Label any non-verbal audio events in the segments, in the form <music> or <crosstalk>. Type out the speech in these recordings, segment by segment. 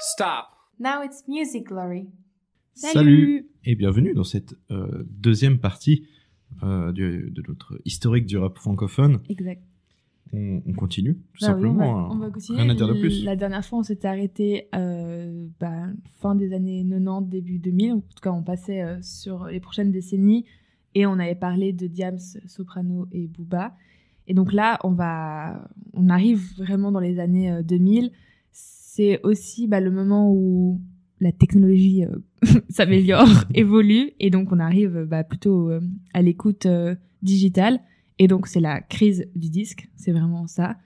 Stop. Now it's music glory. Salut. et bienvenue dans cette euh, deuxième partie euh, du- de notre historique du rap francophone. Exact. On, on continue, tout Bah oui, on, va, simplement. hein. on va continuer. Rien à dire de plus. La dernière fois, on s'était arrêté euh, bah, fin des années 90, début 2000. En tout cas, on passait euh, sur les prochaines décennies et on avait parlé de Diams, Soprano et Booba. Et donc là, on va, on arrive vraiment dans les années euh, 2000. C'est aussi bah, le moment où la technologie euh, <laughs> s'améliore, <laughs> évolue, et donc on arrive euh, bah, plutôt euh, à l'écoute euh, digitale. Et donc c'est la crise du disque, c'est vraiment ça.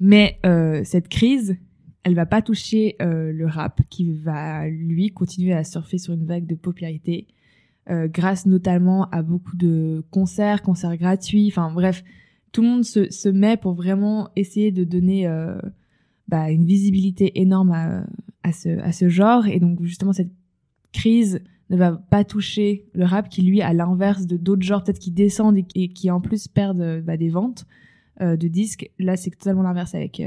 Mais euh, cette crise, elle va pas toucher euh, le rap, qui va lui continuer à surfer sur une vague de popularité, euh, grâce notamment à beaucoup de concerts, concerts gratuits. Enfin bref, tout le monde se, met pour vraiment essayer de donner euh, bah, une visibilité énorme à, ce, genre. Et donc justement cette crise ne va pas toucher le rap qui lui à l'inverse de d'autres genres peut-être qui descendent et, qui en plus perdent euh, bah, des ventes de disques là c'est totalement l'inverse avec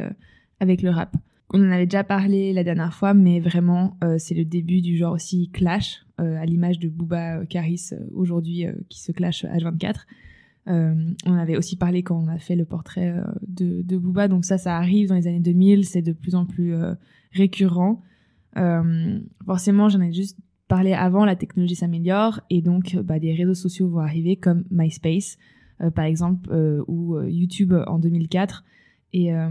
avec le rap on en avait déjà parlé la dernière fois mais vraiment c'est le début du genre aussi clash à l'image de Booba euh, Caris euh, aujourd'hui euh, qui se clash H24 euh, on avait aussi parlé quand on a fait le portrait euh, de, de Booba. Donc ça ça arrive dans les années 2000 c'est de plus en plus euh, récurrent. Euh, forcément j'en ai juste parlé avant, la technologie s'améliore. Et donc euh, bah, des réseaux sociaux vont arriver comme MySpace, euh, par exemple, euh, ou euh, YouTube en 2004 et euh,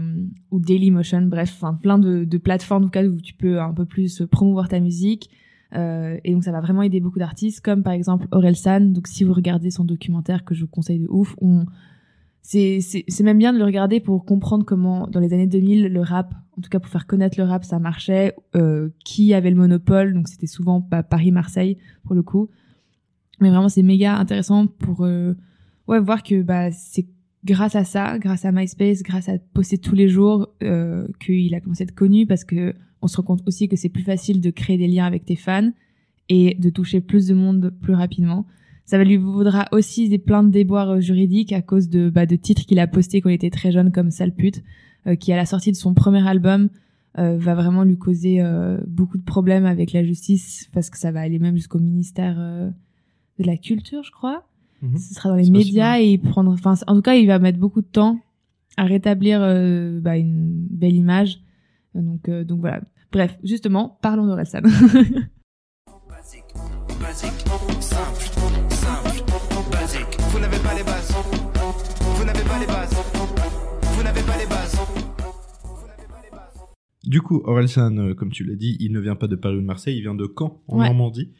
ou Dailymotion, bref, plein de, de plateformes en tout cas où tu peux un peu plus promouvoir ta musique. Euh, et donc ça va vraiment aider beaucoup d'artistes, comme par exemple Orelsan. Donc si vous regardez son documentaire que je vous conseille de ouf, on c'est même bien de le regarder pour comprendre comment dans les années 2000 le rap en tout cas pour faire connaître le rap ça marchait euh, qui avait le monopole donc c'était souvent pas Paris Marseille pour le coup mais vraiment c'est méga intéressant pour euh, ouais voir que bah c'est grâce à ça grâce à MySpace grâce à poster tous les jours qu'il a commencé à être connu parce que on se rend compte aussi que c'est plus facile de créer des liens avec tes fans et de toucher plus de monde plus rapidement ça va lui vaudra aussi des plein de déboires euh, juridiques à cause de, bah, de titres qu'il a postés quand il était très jeune comme Sale pute, euh, qui à la sortie de son premier album euh, va vraiment lui causer euh, beaucoup de problèmes avec la justice parce que ça va aller même jusqu'au ministère de la culture, je crois. Mhm. Ce sera dans les médias et prendre, enfin, en tout cas, il va mettre beaucoup de temps à rétablir bah, une belle image. Euh, Donc, euh, donc voilà. Bref, justement, parlons d'Orelsan. Basique, basique, simple, simple, basique. Vous <laughs> n'avez pas les bases. Vous n'avez pas les bases. Vous n'avez pas les bases. Du coup, Orelsan, euh, comme tu l'as dit, il ne vient pas de Paris ou de Marseille, il vient de Caen, en Ouais. Normandie.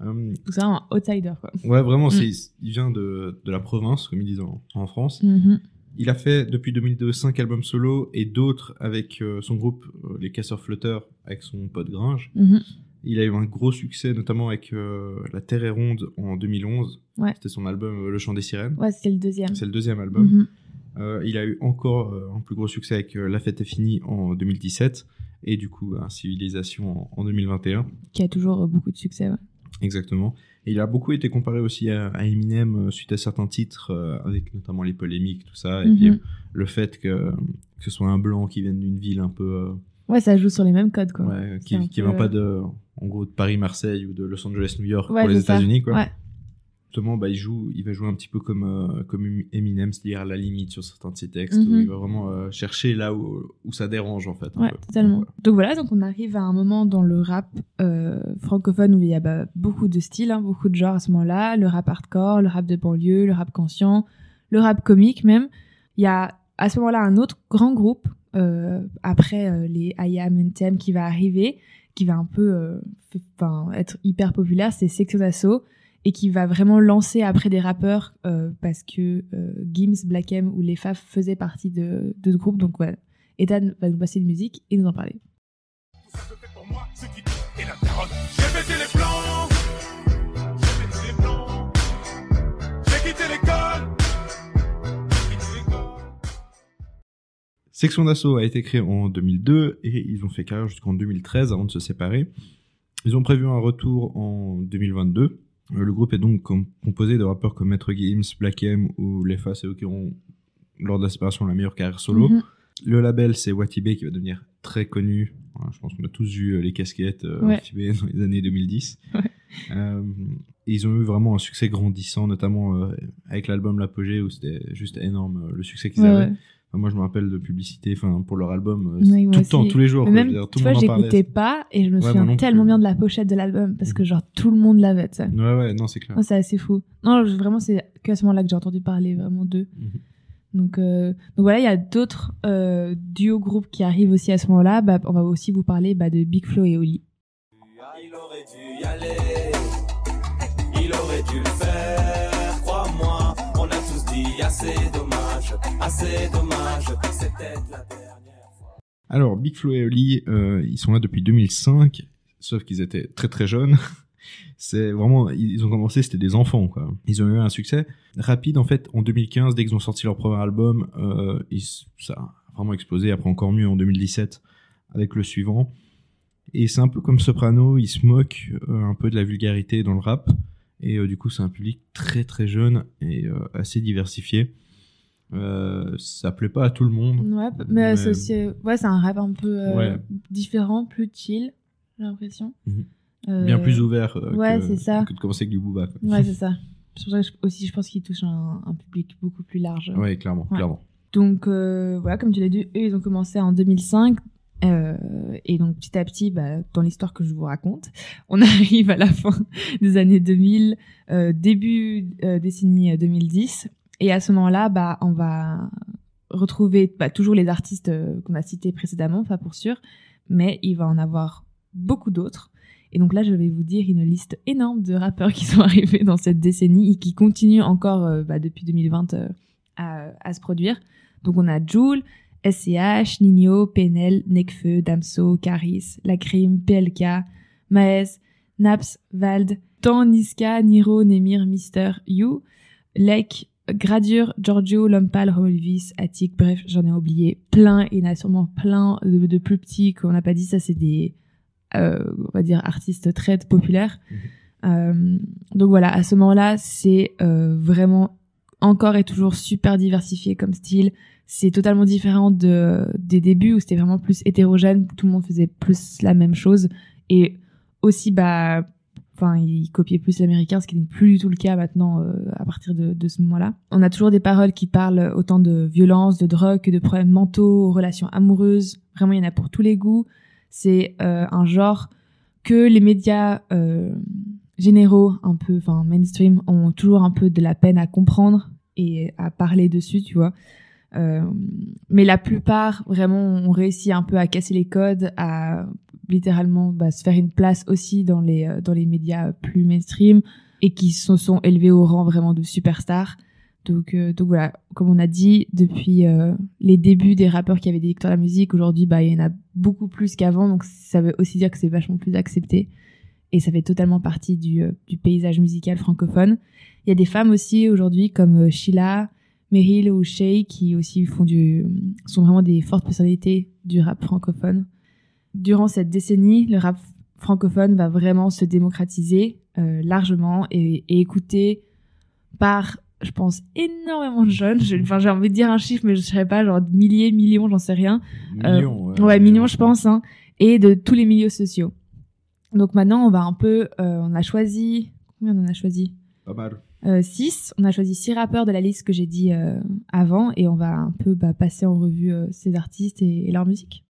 Euh, c'est vraiment un outsider, quoi. ouais, vraiment, Mm. il vient de, de la province, comme ils disent en, en France. Mhm. Il a fait depuis 2002 cinq albums solo et d'autres avec euh, son groupe euh, Les Casseurs Flotteurs avec son pote Gringe. Mhm. Il a eu un gros succès notamment avec euh, La Terre est ronde en 2011. Ouais. C'était son album Le Chant des Sirènes. Ouais, c'est le deuxième. C'est le deuxième album. Mhm. Il a eu encore un plus gros succès avec La Fête est finie en 2017 et du coup bah, Civilisation en, en 2021. Qui a toujours beaucoup de succès, ouais. Exactement. Et il a beaucoup été comparé aussi à, à Eminem euh, suite à certains titres, euh, avec notamment les polémiques, tout ça, et Mhm. puis euh, le fait que, que ce soit un blanc qui vienne d'une ville un peu, Ouais, ça joue sur les mêmes codes, quoi. ouais, qui, qui peu, vient pas de, en gros, de Paris-Marseille ou de Los Angeles-New York Ouais, pour les. États-Unis, quoi. Ouais. Justement, bah, il joue, il va jouer un petit peu comme euh, comme Eminem, c'est-à-dire à la limite sur certains de ses textes, où Mhm. il va vraiment euh, chercher là où, où ça dérange en fait. Ouais, totalement. Donc, Donc voilà, donc on arrive à un moment dans le rap euh, francophone où il y a bah, beaucoup de styles, hein, beaucoup de genres à ce moment-là. Le rap hardcore, le rap de banlieue, le rap conscient, le rap comique même. Il y a à ce moment-là un autre grand groupe, après les IAM NTM qui va arriver, qui va un peu être hyper populaire, c'est Section d'Assaut et qui va vraiment lancer après des rappeurs euh, parce que euh, Gims, Black M ou les Faf faisaient partie de, de ce groupe. Donc voilà, Ethan va nous passer de musique et nous en parler. Section d'assaut a été créée en 2002 et ils ont fait carrière jusqu'en 2013 avant de se séparer. Ils ont prévu un retour en 2022 Euh, Le groupe est donc com- composé de rappeurs comme Maître Gims, Black M ou Lefa, c'est eux qui auront, lors de la séparation, la meilleure carrière solo. Mhm. Le label, c'est Watibé qui va devenir très connu. Voilà, Je pense qu'on a tous vu euh, les casquettes euh, Ouais. Watibé dans les années 2010. Ouais. Euh, ils ont eu vraiment un succès grandissant, notamment euh, avec l'album L'Apogée, où c'était juste énorme euh, le succès qu'ils Ouais, avaient. Moi, je me rappelle de publicité enfin, pour leur album euh, Oui, tout le temps, tous les jours. Mais quoi. même, dire, tout tu vois, j'écoutais pas et je me Ouais, souviens tellement bien de la pochette de l'album parce que genre tout le monde l'avait, tu sais. Ouais, ouais, non, c'est clair. Non, c'est assez fou. Non, vraiment, c'est qu'à ce moment-là que j'ai entendu parler vraiment d'eux. Mhm. Donc, euh, donc voilà, il y a d'autres euh, duos groupes qui arrivent aussi à ce moment-là. Bah, on va aussi vous parler bah, de Big Flo et Oli. Il aurait dû y aller, il aurait dû le faire, crois-moi. On a tous dit assez dommage, assez dommage, c'était la dernière fois. Alors, Big Flo et Oli, euh, ils sont là depuis 2005, sauf qu'ils étaient très très jeunes. <laughs> C'est vraiment, ils ont commencé, c'était des enfants, quoi. Ils ont eu un succès rapide, en fait, en 2015, dès qu'ils ont sorti leur premier album, euh, ils- ça a vraiment explosé, après encore mieux en 2017, avec le suivant. Et c'est un peu comme Soprano, ils se moquent euh, un peu de la vulgarité dans le rap, et du coup, c'est un public très très jeune et assez diversifié. Euh, ça plaît pas à tout le monde. Ouais, mais, Mais- c'est euh, ouais, un rap un peu euh, Ouais. différent, plus chill, j'ai l'impression. Mhm. Euh, bien plus ouvert ouais, que, ça. que de commencer avec du booba. Quoi. Ouais, c'est <laughs> ça. C'est pour ça que je- aussi, je pense qu'il touche un, un public beaucoup plus large. Ouais, clairement, Ouais. clairement. Donc voilà, comme tu l'as dit, eux, ils ont commencé en 2005. euh, et donc petit à petit, bah, dans l'histoire que je vous raconte, <laughs> on <laughs> arrive à la fin des années 2000, euh, début décennie 2010. Et à ce moment-là, bah, on va retrouver bah, toujours les artistes euh, qu'on a cités précédemment, pas pour sûr, mais il va en avoir beaucoup d'autres. Et donc là, je vais vous dire une liste énorme de rappeurs qui sont <laughs> arrivés dans cette décennie et qui continuent encore euh, bah, depuis 2020 euh, à, se produire. Donc on a Joule, SCH, Nino, PNL, Nekfeu, Damso, Caris, Lacrim, PLK, Maez, Naps, Vald, Tan, Niska, Niro, Nemir, Mister, You, Lek, Gradure, Giorgio, Lompal, Romulvis, Attic, bref, j'en ai oublié plein. Il y en a sûrement plein de, de plus petits qu'on n'a pas dit. Ça, c'est des, euh, on va dire, artistes très populaires. Euh, donc voilà, à ce moment-là, c'est euh, vraiment encore et toujours super diversifié comme style. C'est totalement différent de, des débuts où c'était vraiment plus hétérogène, tout le monde faisait plus la même chose. Et aussi, bah, enfin, ils copiaient plus l'américain, ce qui n'est plus du tout le cas maintenant euh, à partir de, de ce moment-là. On a toujours des paroles qui parlent autant de violence, de drogue de problèmes mentaux, relations amoureuses. Vraiment, il y en a pour tous les goûts. C'est euh, un genre que les médias euh, généraux, un peu, enfin mainstream, ont toujours un peu de la peine à comprendre et à parler dessus, tu vois. Euh, mais la plupart, vraiment, ont réussi un peu à casser les codes, à littéralement bah, se faire une place aussi dans les, euh, dans les médias plus mainstream et qui se sont élevés au rang vraiment de superstars. Donc, euh, donc voilà, comme on a dit, depuis euh, les débuts des rappeurs qui avaient des victoires de la musique, aujourd'hui, bah, il y en a beaucoup plus qu'avant. Donc ça veut aussi dire que c'est vachement plus accepté. Et ça fait totalement partie du, euh, du paysage musical francophone. Il y a des femmes aussi aujourd'hui comme euh, Sheila, Meryl ou Shay qui aussi font du, sont vraiment des fortes personnalités du rap francophone. Durant cette décennie, le rap francophone va vraiment se démocratiser euh, largement et, et écouté par, je pense, énormément de jeunes. Enfin, j'ai envie de dire un chiffre, mais je ne sais pas, genre milliers, millions, j'en sais rien. Euh, Millions, Ouais, millions, je pense, hein, et de tous les milieux sociaux. Donc maintenant, on va un peu, euh, on a choisi, combien on en a choisi? Pas mal. euh, six. On a choisi six rappeurs de la liste que j'ai dit euh, avant, et on va un peu bah, passer en revue euh, ces artistes et, et leur musique.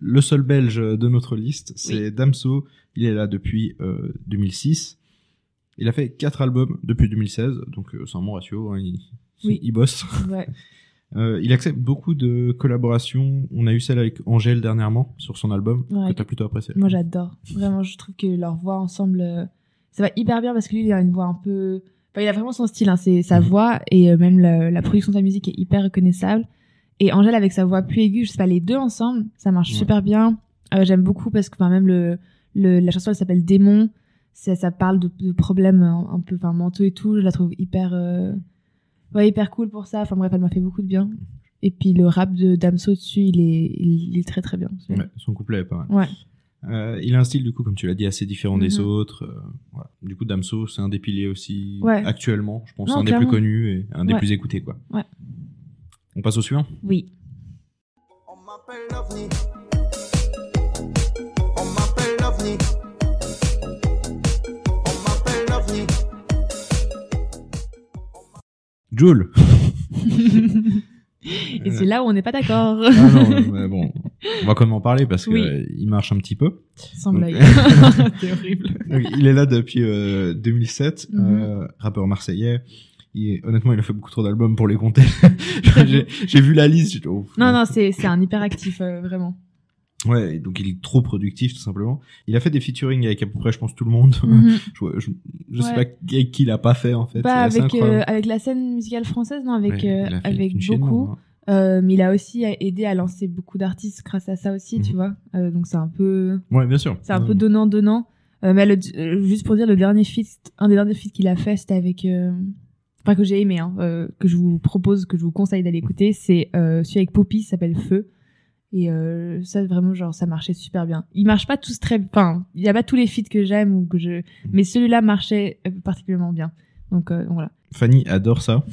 Le seul belge de notre liste, c'est Damso. Il est là depuis euh, 2006. Il a fait quatre albums depuis 2016, donc euh, c'est un bon ratio. hein, il, Oui. il bosse. Ouais. <laughs> Euh, il accepte beaucoup de collaborations. On a eu celle avec Angèle dernièrement sur son album, Ouais. que t'as plutôt apprécié. Moi, j'adore. Vraiment, je trouve que leur voix ensemble, euh, ça va hyper bien parce que lui, il a une voix un peu. Enfin, il a vraiment son style, hein, c'est sa Mhm. voix et euh, même la, la production de sa musique est hyper reconnaissable. Et Angèle avec sa voix plus aiguë, je sais pas, les deux ensemble, ça marche Ouais. super bien. Euh, J'aime beaucoup parce que enfin, même le, le, la chanson, elle s'appelle Démon. ça, ça parle de, de problèmes un, un peu enfin, mentaux et tout. Je la trouve hyper, euh, ouais, hyper cool pour ça. Enfin bref, elle m'a fait beaucoup de bien. Et puis le rap de Damso dessus, il est, il, il est très très bien. Ouais, son couplet est pas mal. Ouais. Euh, il a un style, du coup, comme tu l'as dit, assez différent des Mhm. autres. euh, voilà. Du coup, Damso, c'est un des piliers aussi Ouais. actuellement. Je pense Non, un des plus connus et un des Ouais. plus écoutés, quoi. Ouais. On passe au suivant Oui. On m'appelle l'OVNI. On m'appelle l'OVNI. On m'appelle l'OVNI. Joule <laughs> Et c'est là où on n'est pas d'accord. Ah non, mais bon, <laughs> on va quand même en parler parce que Oui. euh, il marche un petit peu. Sans blague. <laughs> c'est horrible. Donc, il est là depuis euh, 2007, Mhm. euh, rappeur marseillais. Il est- honnêtement, il a fait beaucoup trop d'albums pour les compter. <laughs> J'ai vu la liste. dit, oh, Non, non, c'est c'est un hyperactif, euh, vraiment. Ouais, donc il est trop productif tout simplement. Il a fait des featuring avec à peu près, je pense, tout le monde. Mhm. <laughs> je je, je sais pas avec qui il a pas fait en fait. Pas avec, euh, avec la scène musicale française, non, avec, Ouais, euh, avec chaîne, beaucoup. hein. Euh, mais il a aussi aidé à lancer beaucoup d'artistes grâce à ça aussi, tu Mhm. vois. Euh, donc c'est un peu, Ouais, bien sûr. c'est un peu donnant-donnant. Euh, mais le- euh, juste pour dire, le dernier feat, un des derniers feats qu'il a fait, c'était avec, euh, enfin que j'ai aimé, hein, euh, que je vous propose, que je vous conseille d'aller écouter, c'est euh, celui avec Poppy, s'appelle Feu. Et euh, ça vraiment genre ça marchait super bien. Ils marchent pas tous très, enfin il y a pas tous les feats que j'aime ou que je, mais celui-là marchait euh, particulièrement bien. Donc, euh, donc voilà. Fanny adore ça.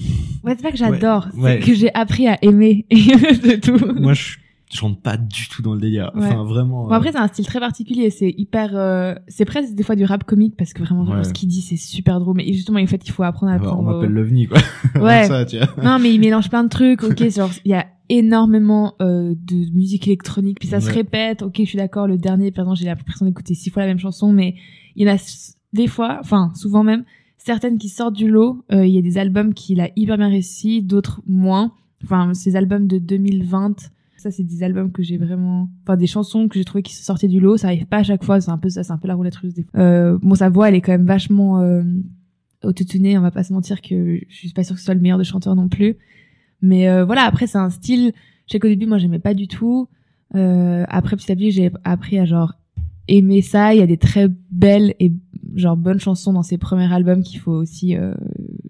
Ouais, c'est pas que j'adore, Ouais. c'est que j'ai appris à aimer <laughs> de tout. Moi, je je rentre pas du tout dans le délire. Enfin, vraiment. Bon, après, c'est un style très particulier. C'est hyper. euh, C'est presque des fois du rap comique parce que vraiment, Ouais. ce qu'il dit, c'est super drôle. Mais justement, en fait, il faut apprendre à euh, on apprendre. m'appelle au- l'OVNI, quoi. <laughs> Ouais. ça, tu vois. Non, mais il mélange plein de trucs. Ok, genre, il y a énormément euh, de musique électronique. Puis ça se répète. Ok, je suis d'accord. Le dernier, par exemple, j'ai l'impression d'écouter six fois la même chanson. Mais il y en a des fois, enfin, souvent même, certaines qui sortent du lot. Euh, Il y a des albums qu'il a hyper bien réussi, d'autres moins. Enfin, ces albums de 2020. Ça, c'est des albums que j'ai vraiment, enfin, des chansons que j'ai trouvé qui se sortaient du lot. Ça arrive pas à chaque fois. C'est un peu ça, c'est un peu la roulette russe. Des fois. Euh, bon, sa voix, elle est quand même vachement euh, autotunée. On va pas se mentir que je suis pas sûre que ce soit le meilleur de chanteur non plus. Mais euh, voilà, après, c'est un style. Je sais qu'au début, moi, j'aimais pas du tout. Euh, après, petit à petit, j'ai appris à genre aimer ça. Il y a des très belles et genre bonnes chansons dans ses premiers albums qu'il faut aussi euh,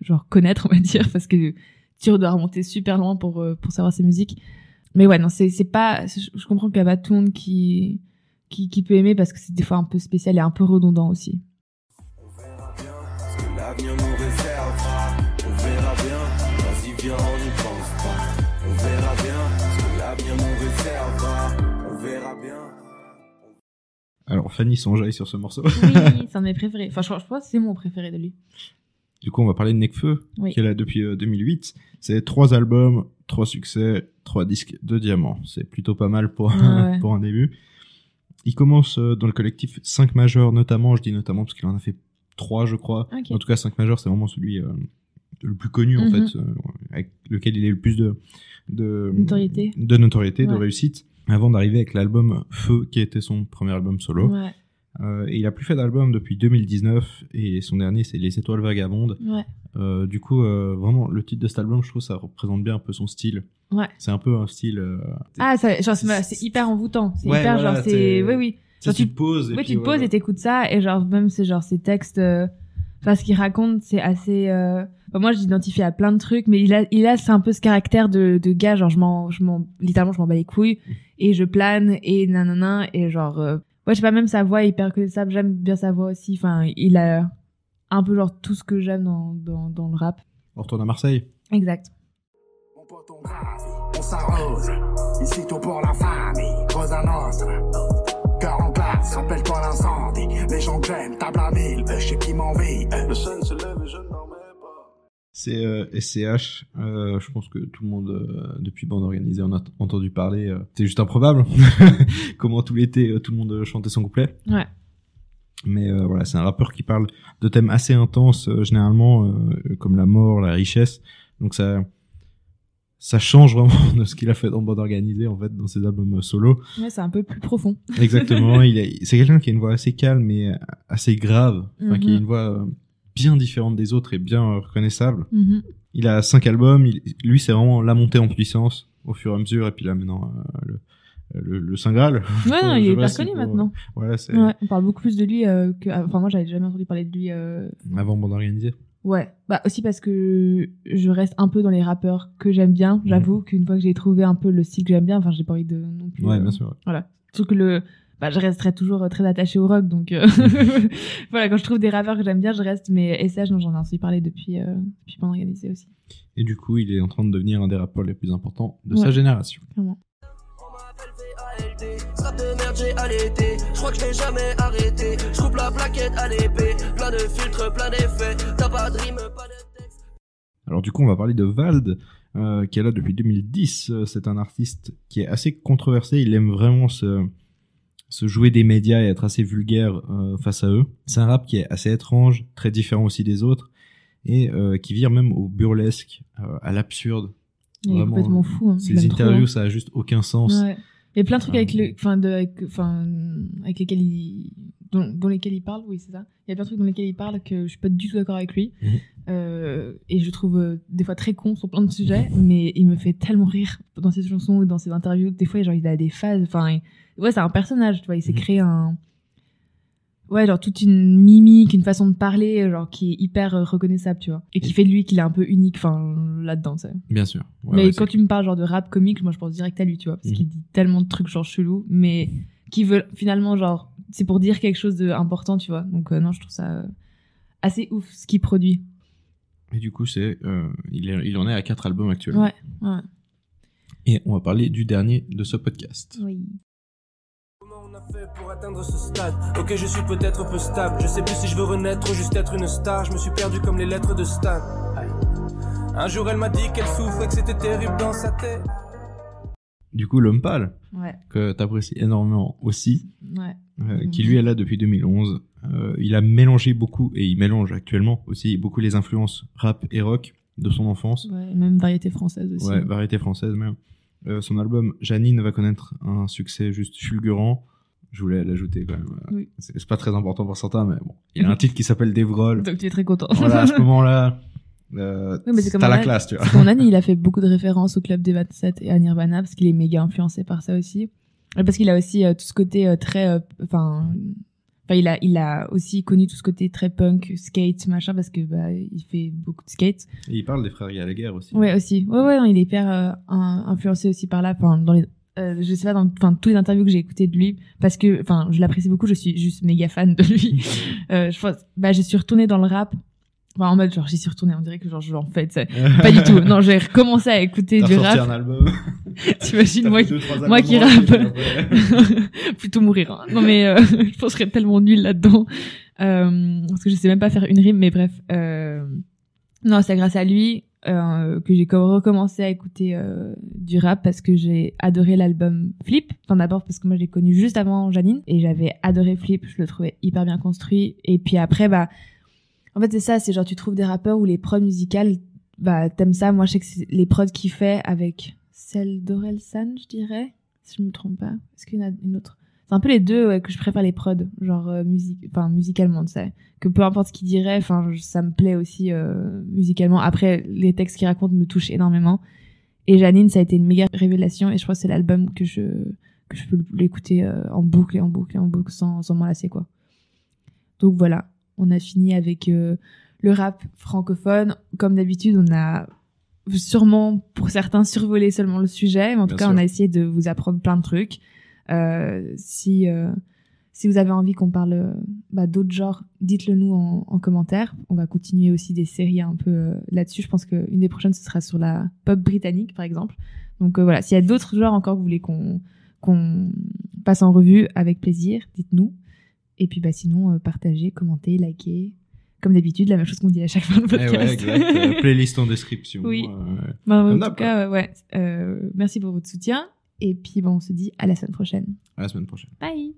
genre connaître, on va dire, parce que tu dois remonter super loin pour euh, pour savoir ses musiques. Mais ouais, non, c'est c'est pas. Je je comprends qu'il y a pas tout le monde qui qui qui peut aimer parce que c'est des fois un peu spécial et un peu redondant aussi. On verra bien ce que l'avenir nous réservera. On verra bien, vas-y viens, on n'y pense pas. On verra bien ce que l'avenir nous réservera. On verra bien. Alors, Fanny s'enjaille sur ce morceau. Oui, c'est un de mes préférés. Enfin, je, je pense que c'est mon préféré de lui. Du coup, on va parler de Necfeu, Oui. qui est là depuis euh, 2008. C'est trois albums, trois succès, trois disques de diamant. C'est plutôt pas mal pour, Ah ouais. pour un début. Il commence euh, dans le collectif 5 majeurs, notamment. Je dis notamment parce qu'il en a fait trois, je crois. En tout cas, 5 majeurs, c'est vraiment celui euh, le plus connu, en Mhm. fait, euh, avec lequel il a eu le plus de, de Notoriété. de, notoriété, de réussite, avant d'arriver avec l'album Feu, qui était son premier album solo. Ouais, Euh, et il a plus fait d'album depuis 2019 et son dernier c'est Les Étoiles Vagabondes. ouais. Euh, du coup, euh, vraiment, le titre de cet album, je trouve, ça représente bien un peu son style. Ouais. C'est un peu un style. euh, Ah, ça, genre, c'est hyper envoûtant. C'est Ouais, hyper, voilà, genre, c'est-. Oui, oui. Genre, tu tu- te poses. et Oui, puis tu te poses et t'écoutes ça, et genre, même, c'est genre, ces textes. euh, Enfin, ce qu'il raconte, c'est assez. euh, enfin, moi, je l'identifie à plein de trucs, mais il a, il a, c'est un peu ce caractère de, de gars, genre, je m'en, je m'en, littéralement, je m'en bats les couilles, et je plane, et nanana, et genre. Ouais, je sais pas, même sa voix est hyper connaissable, j'aime bien sa voix aussi. Enfin, il a un peu, genre, tout ce que j'aime dans, dans, dans le rap. On retourne à Marseille. Exact. Mon pote, on on s'arrose. Ici tout pour la famille, Cosa Nostra. Cœur en glace, rappelle-toi l'incendie. Les gens que j'aime, table à mille, euh, chez qui m'envie. euh. Le sun se lève et je ne. C'est euh, SCH. Euh, je pense que tout le monde, euh, depuis bande organisée, en a entendu parler. euh, c'est juste improbable. <laughs> Comment tout l'été, euh, tout le monde euh, chantait son couplet. Ouais. Mais euh, voilà, c'est un rappeur qui parle de thèmes assez intenses, euh, généralement, euh, comme la mort, la richesse. Donc ça, ça change vraiment <laughs> de ce qu'il a fait dans bande organisée, en fait, dans ses albums euh, solo. Ouais, c'est un peu plus profond. Exactement. il c'est quelqu'un qui a une voix assez calme mais assez grave. Enfin, qui a Mhm. une voix euh, bien différente des autres et bien euh, reconnaissable. Mhm. Il a cinq albums. il- lui, c'est vraiment la montée en puissance au fur et à mesure. Et puis là, maintenant, euh, le, le, le Saint Graal. Ouais, non, <laughs> il est hyper connu maintenant. Ouais, Ouais, on parle beaucoup plus de lui euh, que. Enfin, moi, j'avais jamais entendu parler de lui. euh, avant bande organisée. Ouais, bah aussi parce que je reste un peu dans les rappeurs que j'aime bien. J'avoue qu'une fois que j'ai trouvé un peu le style que j'aime bien, enfin, j'ai pas envie de non plus. Ouais, euh, bien sûr. Voilà. Surtout que le. Bah, je resterai toujours euh, très attachée au rock, donc euh, <laughs> <laughs> voilà, quand je trouve des rappeurs que j'aime bien, je reste. Mais SH, j'en ai entendu parler depuis, euh, depuis pendant organisé aussi. Et du coup, il est en train de devenir un des rappeurs les plus importants de Ouais. sa génération. Clairement. On m'appelle VALD, Strap de merde, j'ai allaité. Je crois que je vais jamais arrêter. Je coupe la plaquette à l'épée. Plein de filtres, plein d'effets. T'as pas de rime, pas de texte. Alors du coup, on va parler de Vald, euh, qui est là depuis 2010. Euh, C'est un artiste qui est assez controversé. Il aime vraiment se, se jouer des médias et être assez vulgaire euh, face à eux. C'est un rap qui est assez étrange, très différent aussi des autres, et euh, qui vire même au burlesque, euh, à l'absurde. Il est complètement fou. Hein. Ces trop, interviews, hein. ça a juste aucun sens. Ouais. Il y a plein de trucs avec, le, de, avec, enfin, avec lesquels il, dont lesquels il parle, oui, c'est ça. Il y a plein de trucs dans lesquels il parle que je suis pas du tout d'accord avec lui. Mhm. Euh, et je trouve euh, des fois très con sur plein de sujets, mais il me fait tellement rire dans ses chansons ou dans ses interviews. Des fois, genre, il a des phases, enfin, il- ouais, c'est un personnage, tu vois, il s'est Mhm. créé un, ouais, genre toute une mimique, une façon de parler, genre, qui est hyper reconnaissable, tu vois. Et qui fait de lui qu'il est un peu unique, enfin, là-dedans, tu sais. Bien sûr. Ouais, mais ouais, quand tu me parles genre de rap comique, moi je pense direct à lui, tu vois, parce Mhm. qu'il dit tellement de trucs genre chelous, mais qui veut finalement genre c'est pour dire quelque chose d'important, tu vois. Donc euh, non, je trouve ça euh, assez ouf ce qu'il produit. Et du coup, c'est, euh, il, est- il en est à quatre albums actuellement. Ouais, ouais. Et on va parler du dernier de ce podcast. Oui. Comment on a fait pour atteindre ce stade? Ok, je suis peut-être peu stable. Je sais plus si je veux renaître ou juste être une star. Je me suis perdu comme les lettres de Stan. Aïe. Un jour, elle m'a dit qu'elle souffrait, que c'était terrible dans sa tête. Du coup, L'Homme Pâle, Ouais, que t'apprécies énormément aussi, ouais. Euh, Mhm. qui lui est là depuis 2011. Euh, il a mélangé beaucoup, et il mélange actuellement aussi beaucoup les influences rap et rock de son enfance. ouais. Même variété française aussi. Ouais, variété française même. Euh, son album Janine va connaître un succès juste fulgurant. Je voulais l'ajouter quand même. Oui. C'est pas très important pour certains, mais bon. Il a un titre qui s'appelle Devrol. Donc tu es très content. voilà, à ce <laughs> moment-là, euh, Oui, t'as la classe, tu vois. Mon année, il a fait beaucoup de références au club des 27 et à Nirvana parce qu'il est méga influencé par ça aussi. Parce qu'il a aussi euh, tout ce côté euh, très, euh, enfin, enfin, il a, il a aussi connu tout ce côté très punk, skate, machin, parce que bah, il fait beaucoup de skate. Et il parle des frères Gallagher aussi. Ouais, aussi. Ouais, ouais, non, il est hyper euh, influencé aussi par là. Enfin, dans les, euh, je sais pas, dans, enfin, toutes les interviews que j'ai écoutées de lui, parce que, enfin, je l'apprécie beaucoup. Je suis juste méga fan de lui. <laughs> euh, je pense, bah, je suis retournée dans le rap. Enfin, en mode, genre, j'y suis retournée. On dirait que, genre, fais, tu sais. Pas du tout. Non, j'ai recommencé à écouter du rap. un album. <laughs> T'imagines, moi, deux, moi qui rappe. <laughs> plutôt mourir. hein. Non mais euh, <laughs> je pense que je serais tellement nulle là-dedans Euh, parce que je sais même pas faire une rime. Mais bref, euh, non, c'est grâce à lui euh, que j'ai co- recommencé à écouter du rap parce que j'ai adoré l'album Flip. Enfin d'abord parce que moi je l'ai connu juste avant Janine et j'avais adoré Flip. Je le trouvais hyper bien construit. Et puis après bah en fait c'est ça, c'est genre tu trouves des rappeurs où les prods musicales bah t'aimes ça. Moi je sais que c'est les prods qu'il fait avec celle d'Orelsan, je dirais si je me trompe pas. Est-ce qu'il y en a une autre? C'est un peu les deux ouais, que je préfère les prods, genre euh, musique, enfin musicalement, tu sais. Que peu importe ce qu'il dirait, enfin ça me plaît aussi euh, musicalement. Après, les textes qu'il raconte me touchent énormément. Et Janine, ça a été une méga révélation et je crois que c'est l'album que je que je peux l'écouter euh, en boucle et en boucle et en boucle sans sans m'en quoi. Donc voilà, on a fini avec le rap francophone. Comme d'habitude, on a sûrement pour certains survolé seulement le sujet, mais en tout Bien cas, on a essayé de vous apprendre plein de trucs. Euh, si euh, si vous avez envie qu'on parle bah, d'autres genres, dites-le nous en, en commentaire. On va continuer aussi des séries un peu euh, là-dessus. Je pense qu'une des prochaines, ce sera sur la pop britannique, par exemple. Donc voilà, s'il y a d'autres genres encore que vous voulez qu'on qu'on passe en revue, avec plaisir, dites-nous. Et puis bah sinon, partagez, commentez, likez. Comme d'habitude, la même chose qu'on dit à chaque fin de Eh podcast. ouais, exact. Euh, <laughs> playlist en description. Oui. Euh, Bah, en tout cas, ouais. Euh, merci pour votre soutien. Et puis, bon, on se dit à la semaine prochaine. à la semaine prochaine. Bye